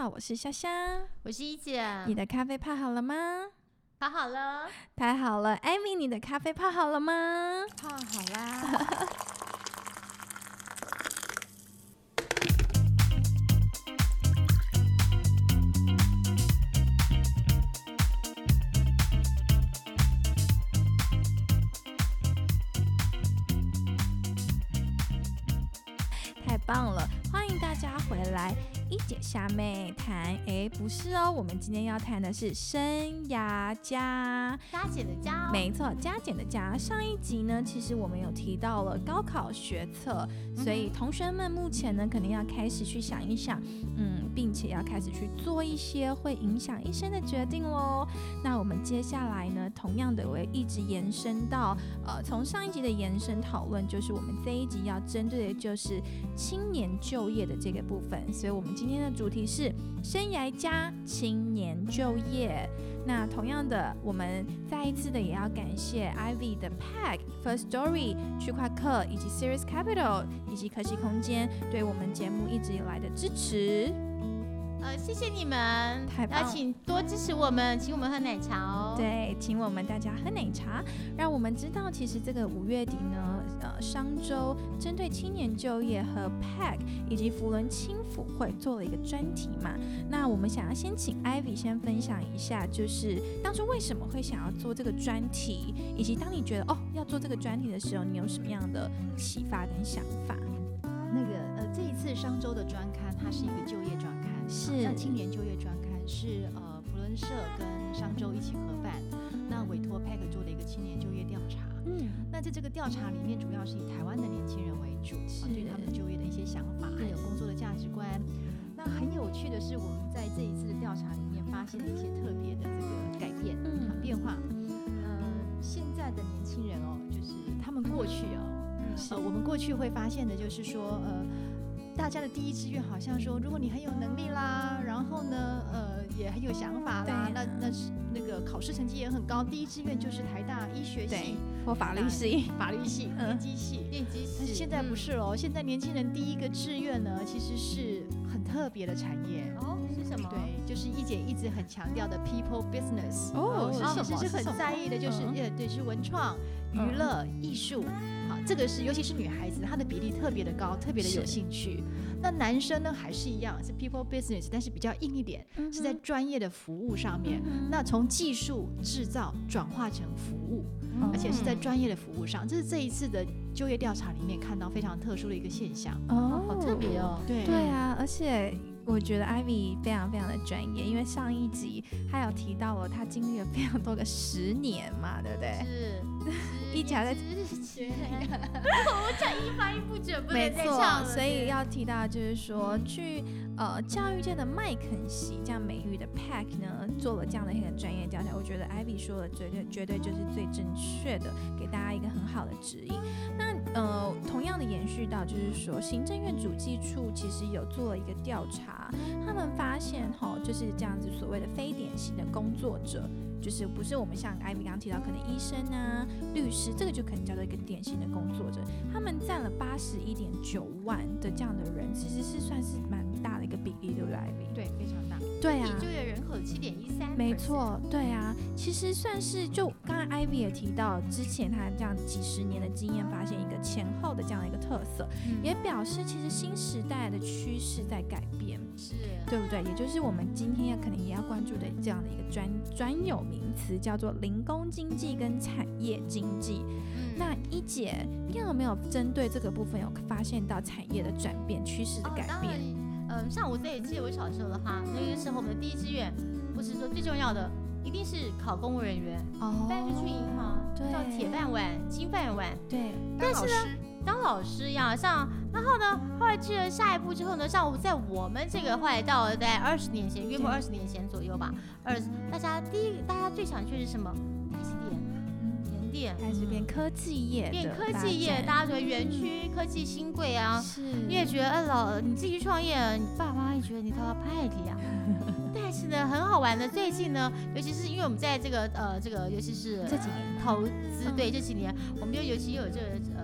好，我是香香，我是一姐。你的咖啡泡好了吗？泡好了，太好了，艾米，你的咖啡泡好了吗？泡好啦。太棒了，欢迎大家回来。一姐虾妹谈，哎，不是哦，我们今天要谈的是生涯加加减的加，没错，加减的加。上一集呢，其实我们有提到了高考学测，所以同学们目前呢，肯定要开始去想一想，嗯，并且要开始去做一些会影响一生的决定喽。那我们接下来呢，同样的我也一直延伸到，呃，从上一集的延伸讨论，就是我们这一集要针对的就是青年就业的这个部分，所以我们。今天的主题是生涯加青年就业。那同样的，我们再一次的也要感谢 Ivy 的 Pack First Story 区块客以及 Series Capital 以及科技空间对我们节目一直以来的支持。呃，谢谢你们，太棒！请多支持我们，请我们喝奶茶哦。对，请我们大家喝奶茶，让我们知道，其实这个五月底呢，呃，商周针对青年就业和 PAC 以及福伦青辅会做了一个专题嘛。那我们想要先请 Ivy 先分享一下，就是当初为什么会想要做这个专题，以及当你觉得哦要做这个专题的时候，你有什么样的启发跟想法？那个呃，这一次商周的专刊，它是一个就业专刊。是，像青年就业专刊是呃福伦社跟商周一起合办，那委托 PAC 做的一个青年就。嗯，那在这个调查里面，主要是以台湾的年轻人为主，啊，对他们就业的一些想法，还有工作的价值观。那很有趣的是，我们在这一次的调查里面发现了一些特别的这个改变、嗯、变化。呃，现在的年轻人哦，就是他们过去哦，呃，我们过去会发现的就是说，呃。大家的第一志愿好像说，如果你很有能力啦，然后呢，呃，也很有想法啦，那那是那个考试成绩也很高，第一志愿就是台大医学系或法律系、法律系、电机系、电机系。现在不是喽，现在年轻人第一个志愿呢，其实是很特别的产业。哦，是什么？对，就是一姐一直很强调的 people business 哦，其实是很在意的，就是呃，对，是文创、娱乐、艺术。好这个是，尤其是女孩子，她的比例特别的高，特别的有兴趣。那男生呢，还是一样，是 people business，但是比较硬一点，是在专业的服务上面。那从技术制造转化成服务，而且是在专业的服务上，这是这一次的就业调查里面看到非常特殊的一个现象。哦，好特别哦。对对啊，而且我觉得 Ivy 非常非常的专业，因为上一集他有提到了他经历了非常多个十年嘛，对不对？是。一起在学，我讲一发音不准，不没错，所以要提到就是说，去呃教育界的麦肯锡这样美誉的 Pack 呢，做了这样的一个专业调查，我觉得 Ivy 说的绝对绝对就是最正确的，给大家一个很好的指引。那呃，同样的延续到就是说，行政院主计处其实有做了一个调查，他们发现哈，就是这样子所谓的非典型的工作者。就是不是我们像艾米刚刚提到，可能医生啊、律师，这个就可能叫做一个典型的工作者。他们占了八十一点九万的这样的人，其实是算是蛮大的一个比例，对不对，艾米？对，非常大。对啊，就业人口七点一三。没错，对啊，其实算是就刚刚艾米也提到，之前他这样几十年的经验，发现一个前后的这样的一个特色，也表示其实新时代的趋势在改变。是。对不对？也就是我们今天要可能也要关注的这样的一个专专有名词，叫做零工经济跟产业经济。嗯那一姐，你有没有针对这个部分有发现到产业的转变趋势的改变？嗯，像我自己记得我小时候的话，那个时候我们的第一志愿，不是说最重要的一定是考公务人员，哦，但是去银行叫铁饭碗、金饭碗，对，但是呢。当老师一样，像然后呢，后来去了下一步之后呢，像在我们这个后来到了在二十年前，约莫二十年前左右吧。二，大家第一，大家最想去是什么？台积电、联电，开始变科技业，变科技业，大家觉得园区科技新贵啊，是，你也觉得，呃，老你自己创业，你爸妈也觉得你他派的呀。但是呢，很好玩的，最近呢，尤其是因为我们在这个呃这个，尤其是这几年投资，对这几年，我们就尤其有这个呃。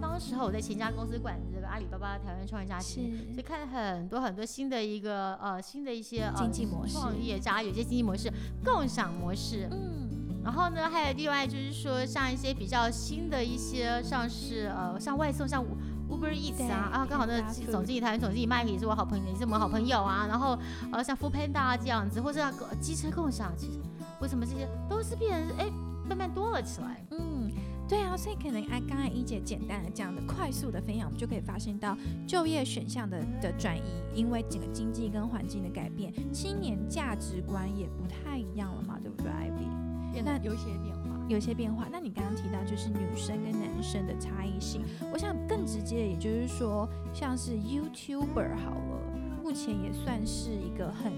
当当时候我在前家公司管这个阿里巴巴台湾创业家是。庭，所以看了很多很多新的一个呃新的一些呃经济模式。创业家有些经济模式、共享模式，嗯，然后呢，还有另外就是说，像一些比较新的一些，像是呃，像外送，像 Uber Eats 啊，啊，刚好那 Panda 总经理、台湾总经理 Mike 也是我好朋友，也是我们好朋友啊。然后呃，像 Food Panda 啊这样子，或者像机车共享，其实为什么这些都是变成哎慢慢多了起来？嗯，对啊，所以可能哎，刚才一姐简单的这样的快速的分享，我们就可以发现到就业选项的的转移，因为整个经济跟环境的改变，青年价值观也不太一样了嘛，对不对，Ivy？那有一些变化。有一些变化。那你刚刚提到就是女生跟男生的差异性，我想更直接，也就是说，像是 YouTuber 好了，目前也算是一个很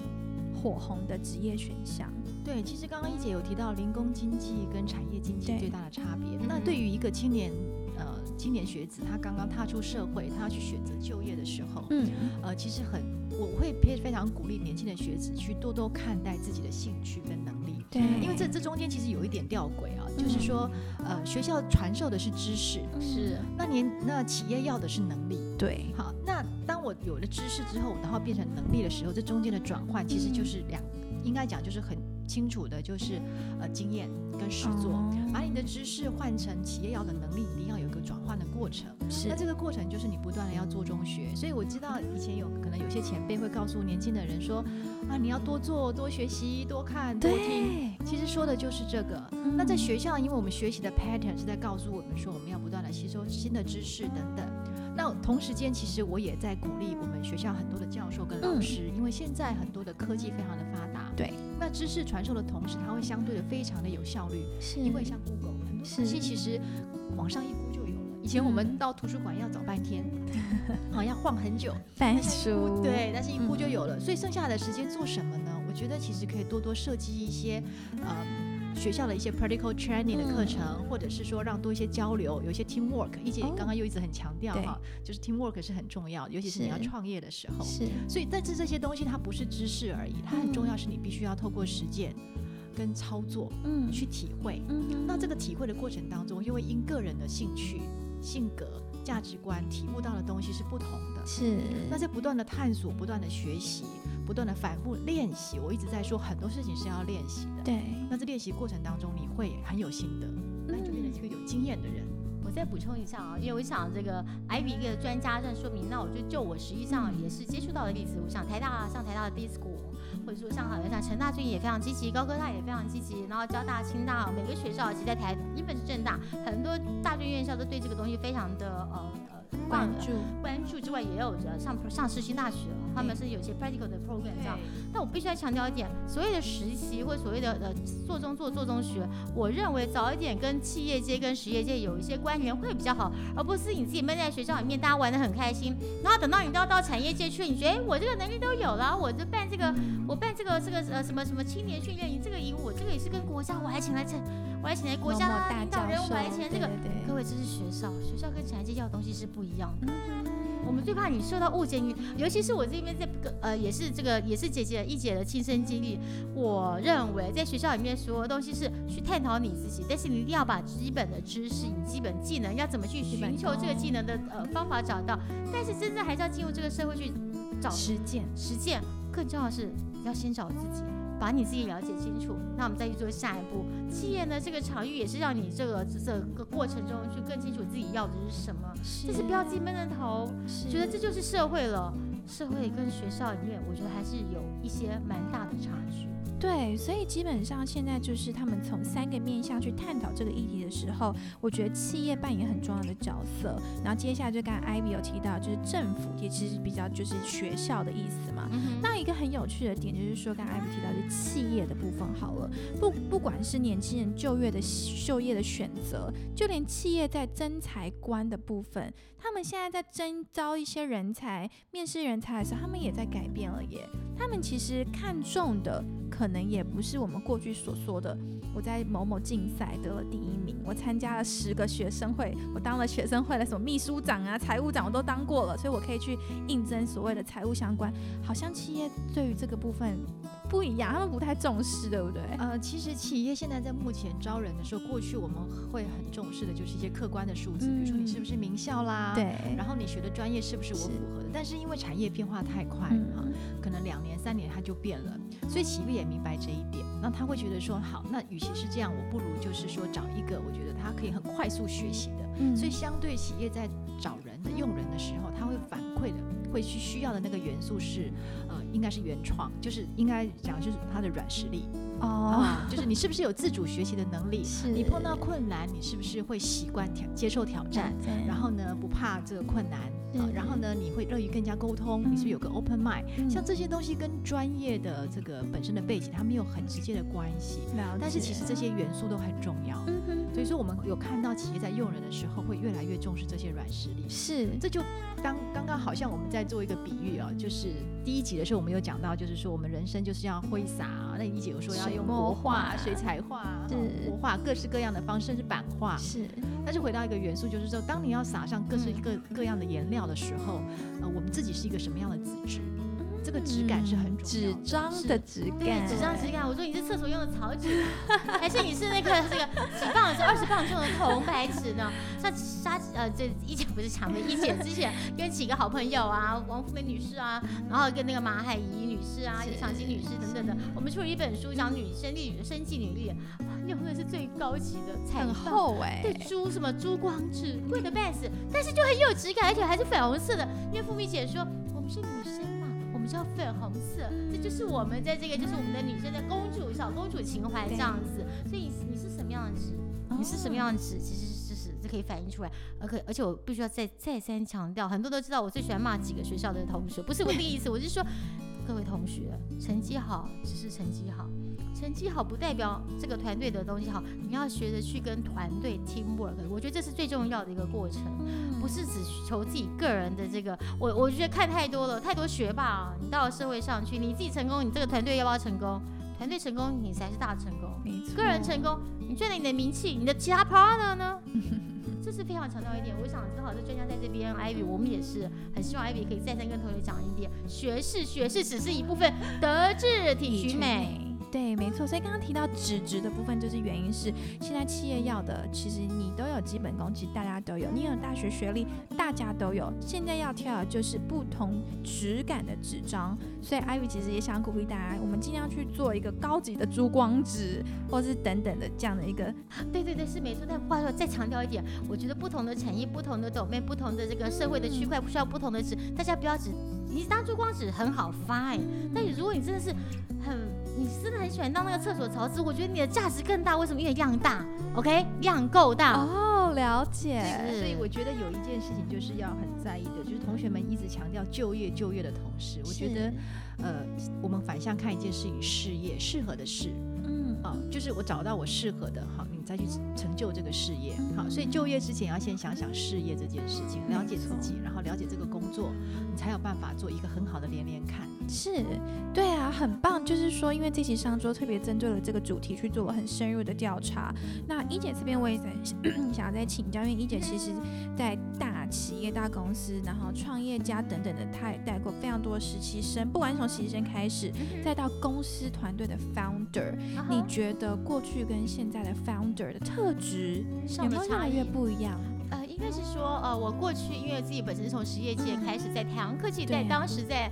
火红的职业选项。对，其实刚刚一姐有提到零工经济跟产业经济最大的差别。嗯那对于一个青年呃青年学子，他刚刚踏出社会，他要去选择就业的时候，嗯，呃，其实很我会非非常鼓励年轻的学子去多多看待自己的兴趣跟能力。对，因为这这中间其实有一点吊诡啊，就是说，呃，学校传授的是知识，是那年那企业要的是能力。对，好，那当我有了知识之后，然后变成能力的时候，这中间的转换其实就是两，应该讲就是很清楚的，就是呃经验跟实作。哦把你的知识换成企业要的能力，一定要有一个转换的过程。是那这个过程就是你不断的要做中学，所以我知道以前有可能有些前辈会告诉年轻的人说，啊，你要多做、多学习、多看、多听。对，其实说的就是这个。嗯那在学校，因为我们学习的 pattern 是在告诉我们说，我们要不断的吸收新的知识等等。那同时间，其实我也在鼓励我们学校很多的教授跟老师，因为现在很多的科技非常的发达。对。那知识传授的同时，它会相对的非常的有效率，是因为像 Google 很多东西其实网上一估就有了。以前我们到图书馆要找半天，好要晃很久。翻书，对，但是一估就有了。所以剩下的时间做什么呢？我觉得其实可以多多设计一些，呃，学校的一些 practical training 的课程，或者是说让多一些交流，有一些 teamwork。一姐哦刚刚又一直很强调对哈，就是 teamwork 是很重要，尤其是你要创业的时候。是所以，但是这些东西它不是知识而已，它很重要，是你必须要透过实践跟操作嗯去体会。嗯那这个体会的过程当中，又会因个人的兴趣、性格、价值观体悟到的东西是不同的。是那在不断的探索、不断的学习、不断的反复练习，我一直在说很多事情是要练习的。对，那在练习过程当中，你会很有心得，那你就变成一个有经验的人。我再补充一下啊，因为我想这个 Ivy 一个专家这样说明，那我就就我实际上也是接触到的例子，我想台大像台大的 D School，或者说像好像像成大最近也非常积极，高科大也非常积极，然后交大、清大每个学校，其实在台，因为是正大，很多大专院校都对这个东西非常的呃呃关注，关注之外，也有着上上世新大学，他们是有些 practical 的 program 这样。但我必须要强调一点，所谓的实习或所谓的呃做中做做中学，我认为早一点跟企业界跟实业界有一些关联会比较好，而不是你自己闷在学校里面，大家玩的很开心，然后等到你都要到产业界去，你觉得哎我这个能力都有了，我就办这个我办这个这个呃什么什么青年训练营，这个营我这个也是跟国家我还请来这我还请来国家领导人，我还请来这个。各位，这是学校，学校跟产业界要的东西是不一样的。嗯我们最怕你受到误解，你尤其是我这边这个呃，也是这个也是姐姐一姐的亲身经历。我认为在学校里面所有东西是去探讨你自己，但是你一定要把基本的知识、你基本技能要怎么去寻求这个技能的呃方法找到，但是真正还是要进入这个社会去找实践，实践。更重要的是要先找自己，把你自己了解清楚，那我们再去做下一步。企业呢，这个场域也是让你这个这个过程中去更清楚自己要的是什么，但是不要自己闷着头，觉得这就是社会了。社会跟学校里面，我觉得还是有一些蛮大的差距。对，所以基本上现在就是他们从三个面向去探讨这个议题的时候，我觉得企业扮演很重要的角色。然后接下来就刚刚 Ivy 有提到，就是政府也其实比较就是学校的意思嘛。嗯那一个很有趣的点就是说，刚才 Ivy 提到就是企业的部分好了，不不管是年轻人就业的就业的选择，就连企业在征才官的部分，他们现在在征招一些人才、面试人才的时候，他们也在改变了耶。他们其实看重的可能也不是我们过去所说的，我在某某竞赛得了第一名，我参加了十个学生会，我当了学生会的什么秘书长啊、财务长我都当过了，所以我可以去应征所谓的财务相关。好像企业对于这个部分不一样，他们不太重视，对不对？呃，其实企业现在在目前招人的时候，过去我们会很重视的就是一些客观的数字，比如说你是不是名校啦，对，然后你学的专业是不是我符合的？但是因为产业变化太快哈，可能两年三年它就变了，所以企业也明白这一点，那他会觉得说，好，那与其是这样，我不如就是说找一个我觉得他可以很快速学习的，所以相对企业在找人的用人的时候，他会反馈的。会去需要的那个元素是，呃，应该是原创，就是应该讲就是他的软实力哦，就是你是不是有自主学习的能力？是。你碰到困难，你是不是会习惯挑接受挑战？然后呢，不怕这个困难。然后呢，你会乐于跟人家沟通，你是有个 open mind。像这些东西跟专业的这个本身的背景，它没有很直接的关系。但是其实这些元素都很重要。所以说，我们有看到企业在用人的时候，会越来越重视这些软实力。是。这就刚刚刚好像我们在做一个比喻啊，就是第一集的时候我们有讲到，就是说我们人生就是要挥洒。那一姐有说要用国画、水彩画、国画各式各样的方式，甚至版画。是。但是回到一个元素，就是说，当你要撒上各式各各样的颜料的时候，呃，我们自己是一个什么样的资质？这个质感是很重要，纸张的质感，纸张质感。我说你是厕所用的草纸，还是你是那个这个几磅是二十磅重的红白纸呢？像沙呃，这一姐不是抢的，一姐之前跟几个好朋友啊，王福美女士啊，然后跟那个马海怡女士啊，李长青女士等等的，我们出了一本书讲女生力、生计女力，用的是最高级的彩很厚哎，对珠什么珠光纸，贵的半死，但是就很有质感，而且还是粉红色的。因为富美姐说我们是女生。我们叫粉红色，这就是我们在这个，就是我们的女生的公主小公主情怀这样子。所以你是什么样的纸，你是什么样子，其实是是可以反映出来。而且而且我必须要再再三强调，很多都知道我最喜欢骂几个学校的同学，不是我第一次，我是说各位同学成绩好只是成绩好。成绩好不代表这个团队的东西好，你要学着去跟团队 teamwork，我觉得这是最重要的一个过程，不是只求自己个人的这个。我我觉得看太多了，太多学霸啊，你到了社会上去，你自己成功，你这个团队要不要成功？团队成功，你才是大成功。个人成功，你赚了你的名气，你的其他 partner 呢？这是非常强调一点。我想正好这专家在这边，Ivy，我们也是很希望 Ivy 可以再三跟同学讲一点，学士学士只是一部分，德智体群美。对，没错。所以刚刚提到纸质的部分，就是原因是现在企业要的，其实你都有基本功，其实大家都有，你有大学学历，大家都有。现在要跳的就是不同质感的纸张。所以 Ivy 其实也想鼓励大家，我们尽量去做一个高级的珠光纸，或是等等的这样的一个。对对对，是没错。但话说再强调一点，我觉得不同的产业、不同的走面、不同的这个社会的区块，不需要不同的纸。大家不要只你当珠光纸很好发，但如果你真的是很，你真的很喜欢当那个厕所槽子，我觉得你的价值更大。为什么？因为量大，OK，量够大。哦，了解。所以我觉得有一件事情就是要很在意的，就是同学们一直强调就业就业的同时，我觉得，呃，我们反向看一件事情，事业适合的事。啊，就是我找到我适合的，好，你再去成就这个事业，好，所以就业之前要先想想事业这件事情，了解自己，然后了解这个工作，你才有办法做一个很好的连连看。是，对啊，很棒。就是说，因为这期上周特别针对了这个主题去做了很深入的调查。那一姐这边我也在 想要再请教，因为一姐其实在大企业、大公司，然后创业家等等的，她也带过非常多的实习生，不管从实习生开始，再到公司团队的 founder，你觉得过去跟现在的 founder 的特质有没有越来越不一样？呃，应该是说，呃，我过去因为自己本身是从实业界开始，在太阳科技，在当时在。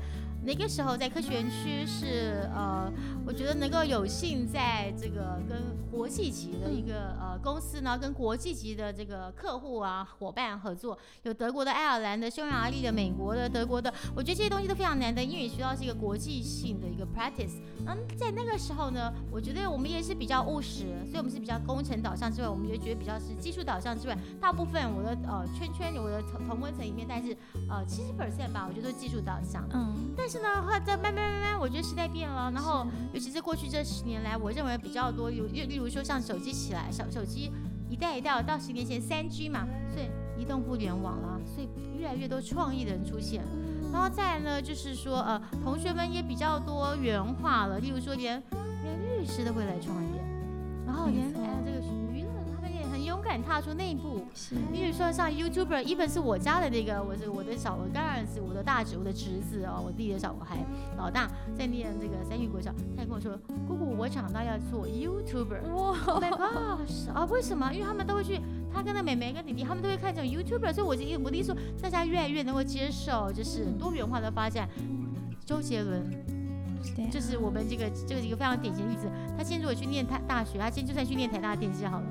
那个时候在科学园区是呃，我觉得能够有幸在这个跟国际级的一个呃公司呢，跟国际级的这个客户啊伙伴合作，有德国的、爱尔兰的、匈牙利的、美国的、德国的，我觉得这些东西都非常难得，因为学校是一个国际性的一个 practice。嗯，在那个时候呢，我觉得我们也是比较务实，所以我们是比较工程导向之外，我们也觉得比较是技术导向之外，大部分我的呃圈圈我的同同温层里面，但是呃七十 percent 吧，我觉得都是技术导向。嗯，但是呢，后来在慢慢慢慢，我觉得时代变了，然后尤其是过去这十年来，我认为比较多有，例如说像手机起来，小手机一代一代到十年前三 G 嘛，所以移动互联网了，所以越来越多创意的人出现。然后再来呢，就是说呃，同学们也比较多元化了，例如说连连律师都会来创业，然后连哎这个敢。敢踏出那一步。是，比如说像 YouTuber，一本是我家的那个，我是我的小，我干儿子我的大侄，我的侄子哦，我弟的小孩老大在念这个三育国小，他跟我说，姑姑，我长大要做 YouTuber。哇，Oh my gosh！啊，为什么？因为他们都会去，他跟他妹妹跟弟弟，他们都会看这种 YouTuber，所以我就我的意思说，大家越来越能够接受，就是多元化的发展。周杰伦，就是我们这个这个一个非常典型的例子。他现在如果去念台大学，他现在就算去念台大电机好了，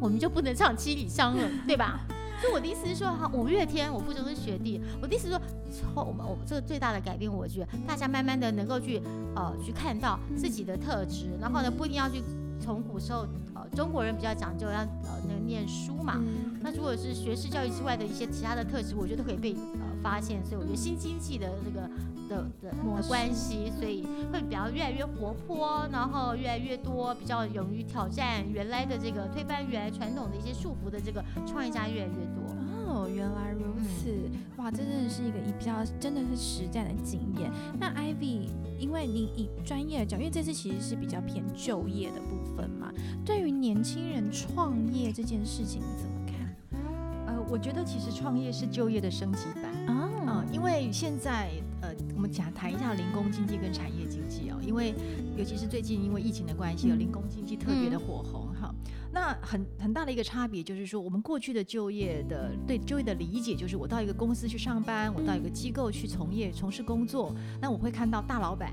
我们就不能唱七里香了，对吧？所以我的意思是说，哈，五月天，我附中是学弟，我的意思是说，从我们我们这个最大的改变，我觉得大家慢慢的能够去呃去看到自己的特质，然后呢，不一定要去从古时候呃中国人比较讲究要呃那个念书嘛，那如果是学士教育之外的一些其他的特质，我觉得可以被呃发现。所以我觉得新经济的这个。的的关系，所以会比较越来越活泼，然后越来越多比较勇于挑战原来的这个推翻原来传统的一些束缚的这个创业家越来越多。哦，原来如此，哇，这真的是一个以比较真的是实战的经验。那 Ivy，因为你以专业的角，因为这次其实是比较偏就业的部分嘛，对于年轻人创业这件事情你怎么看？呃，我觉得其实创业是就业的升级版因为现在。呃，我们讲谈一下零工经济跟产业经济哦，因为尤其是最近因为疫情的关系，有零工经济特别的火红哈。那很很大的一个差别就是说，我们过去的就业的对就业的理解就是，我到一个公司去上班，我到一个机构去从业从事工作，那我会看到大老板，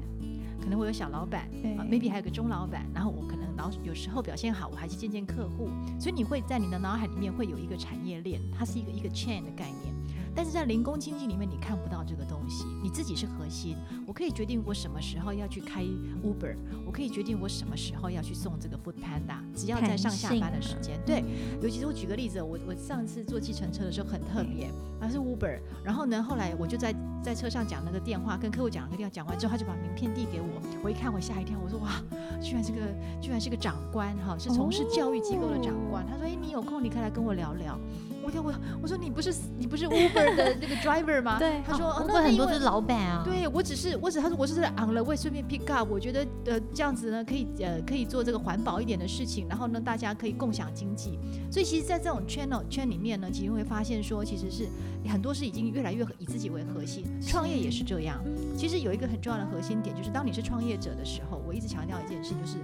可能会有小老板啊，maybe 还有个中老板，然后我可能老有时候表现好，我还去见见客户，所以你会在你的脑海里面会有一个产业链，它是一个一个 chain 的概念。但是在零工经济里面，你看不到这个东西。你自己是核心，我可以决定我什么时候要去开 Uber，我可以决定我什么时候要去送这个 Food Panda，只要在上下班的时间。对，尤其是我举个例子，我我上次坐计程车的时候很特别，那是 Uber，然后呢，后来我就在在车上讲那个电话，跟客户讲那个电话，讲完之后他就把名片递给我，我一看我吓一跳，我说哇，居然是个居然是个长官哈，是从事教育机构的长官。他说哎，你有空你可以来跟我聊聊。我天，我我说你不是你不是 Uber 的那个 driver 吗？对，他说那很多是老板啊。对，我只是我只他说我是在 on the way 顺便 pick up，我觉得呃这样子呢可以呃可以做这个环保一点的事情，然后呢大家可以共享经济。所以其实，在这种 channel 圈里面呢，其实会发现说，其实是很多是已经越来越以自己为核心，创业也是这样。其实有一个很重要的核心点，就是当你是创业者的时候，我一直强调一件事，就是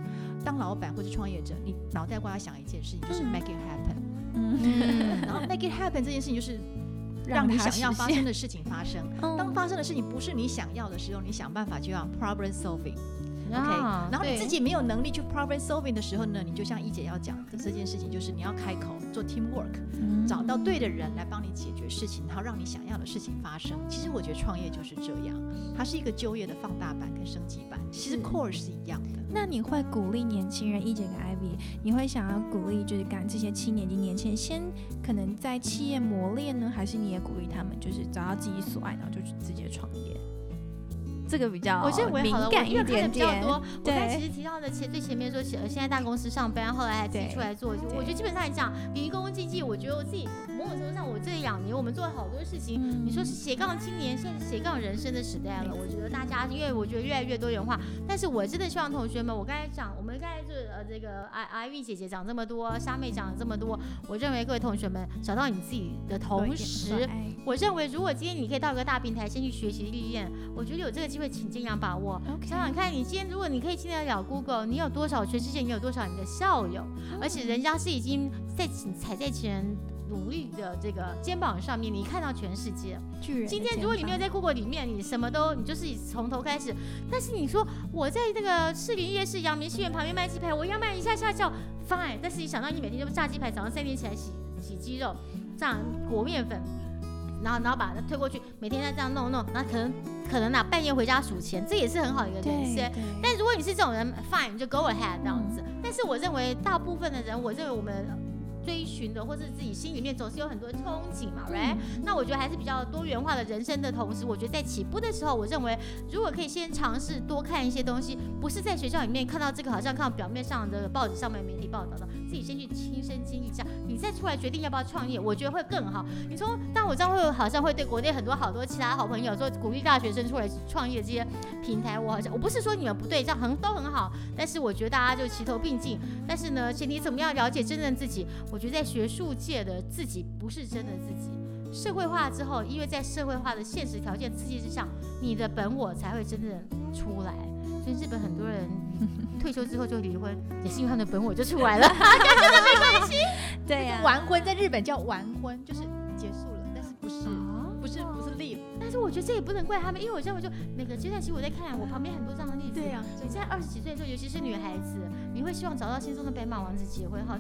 当老板或者创业者，你脑袋瓜要想一件事情，就是 make it happen。嗯，然后 make it happen 这件事情就是让你想要发生的事情发生。当发生的事情不是你想要的时候，你想办法就要 problem solving。OK，然后你自己没有能力去 problem solving 的时候呢，你就像一姐要讲的这件事情，就是你要开口做 teamwork，找到对的人来帮你解决事情，然后让你想要的事情发生。其实我觉得创业就是这样，它是一个就业的放大版跟升级版，其实 core 是一样的。那你会鼓励年轻人，一姐跟 Ivy，你会想要鼓励就是干这些七年级年轻人先可能在企业磨练呢，还是你也鼓励他们就是找到自己所爱，然后就去直接创业？这个比较，我认为好了，我因为看的比较多。我刚其实提到的前最前面说，现现在大公司上班，后来还自己出来做。我觉得基本上来讲，零工经济，我觉得我自己某种程度上，我这两年我们做了好多事情。你说是斜杠青年，现在是斜杠人生的时代了。我觉得大家，因为我觉得越来越多元化。但是我真的希望同学们，我刚才讲，我们刚才就是呃这个 I I V 姐姐讲这么多，莎妹讲了这么多，我认为各位同学们找到你自己的同时，我认为如果今天你可以到一个大平台先去学习历练，我觉得有这个机会，请尽量把握。我想想看，你今天如果你可以进得了 Google，你有多少全世界？你有多少你的校友？而且人家是已经在踩在前努力的这个肩膀上面，你看到全世界。今天如果你没有在 Google 里面，你什么都你就是从头开始。但是你说我在这个士林夜市、阳明戏院旁边卖鸡排，我要卖一下下叫 fine。但是你想到你每天就炸鸡排，早上三点起来洗洗鸡肉，这样裹面粉。然后，然后把它推过去，每天再这样弄弄，那可能可能呐，半夜回家数钱，这也是很好的一个人生。但如果你是这种人，fine，就 go ahead 这样子。但是我认为大部分的人，我认为我们。追寻的，或是自己心里面总是有很多憧憬嘛，right？那我觉得还是比较多元化的人生的同时，我觉得在起步的时候，我认为如果可以先尝试多看一些东西，不是在学校里面看到这个，好像看到表面上的报纸上面媒体报道的，自己先去亲身经历一下，你再出来决定要不要创业，我觉得会更好。你说，但我这样会好像会对国内很多好多其他好朋友说，鼓励大学生出来创业这些平台，我好像我不是说你们不对，这样很都很好，但是我觉得大家就齐头并进。但是呢，前提怎么样了解真正自己？我觉得在学术界的自己不是真的自己。社会化之后，因为在社会化的现实条件刺激之下，你的本我才会真正出来。所以日本很多人退休之后就离婚，也是因为他的本我就出来了，跟这个没关系。对呀，完婚在日本叫完婚，就是结束了，但是不是不是不是 live。但是我觉得这也不能怪他们，因为我认为就每个阶段，其实我在看我旁边很多这样的例子。对呀，你在二十几岁的时候，尤其是女孩子，你会希望找到心中的白马王子结婚哈。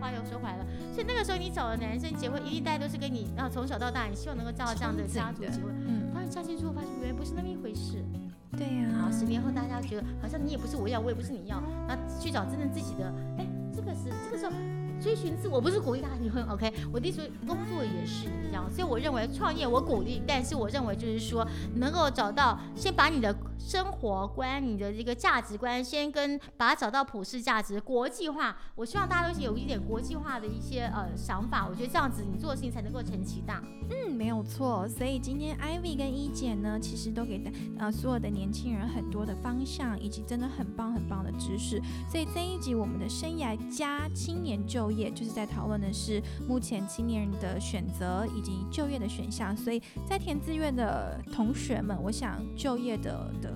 话又说回来了，所以那个时候你找的男生结婚，一定大家都是跟你然后从小到大，你希望能够照到这样的家族结婚。嗯，当然嫁进之后发现原来不是那么一回事。对呀。好，十年后大家觉得好像你也不是我要，我也不是你要，那去找真正自己的。哎，这个是这个时候追寻自我，不是鼓励大家离婚。OK，我的意思工作也是一样，所以我认为创业我鼓励，但是我认为就是说能够找到先把你的。生活观，你的这个价值观，先跟把它找到普世价值、国际化。我希望大家都是有一点国际化的一些呃想法。我觉得这样子，你做的事情才能够成其大。嗯，没有错。所以今天 Ivy 跟一姐呢，其实都给的呃所有的年轻人很多的方向，以及真的很棒很棒的知识。所以这一集我们的生涯加青年就业，就是在讨论的是目前青年人的选择以及就业的选项。所以在填志愿的同学们，我想就业的的。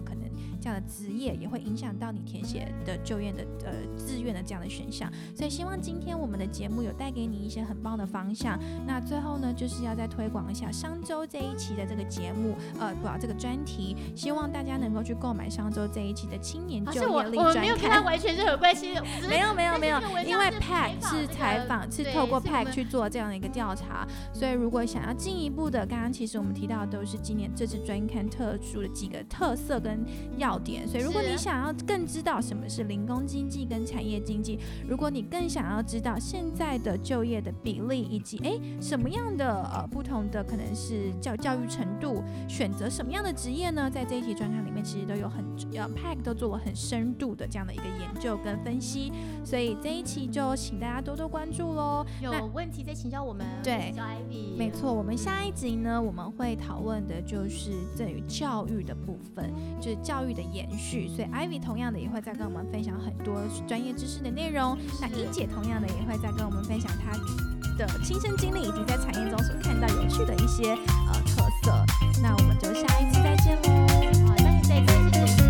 这样的职业也会影响到你填写的就业的呃志愿的这样的选项，所以希望今天我们的节目有带给你一些很棒的方向。那最后呢，就是要再推广一下商周这一期的这个节目，呃，不，这个专题，希望大家能够去购买商周这一期的青年就业力专刊。没有跟他完全任何关系，没有没有没有，因为 Pack 是采访，是透过 Pack 去做这样的一个调查，所以如果想要进一步的，刚刚其实我们提到的都是今年这次专刊特殊的几个特色跟。要点，所以如果你想要更知道什么是零工经济跟产业经济，如果你更想要知道现在的就业的比例，以及诶什么样的呃不同的可能是教教育程度，选择什么样的职业呢？在这一期专刊里面，其实都有很呃 Pack 都做了很深度的这样的一个研究跟分析，所以这一期就请大家多多关注喽。有问题再请教我们，对，没错，我们下一集呢，我们会讨论的就是在于教育的部分，就是。教育的延续，所以 ivy 同样的也会再跟我们分享很多专业知识的内容。那英姐同样的也会再跟我们分享她的亲身经历，以及在产业中所看到有趣的一些呃特色。那我们就下一期再见喽。好，那也再见。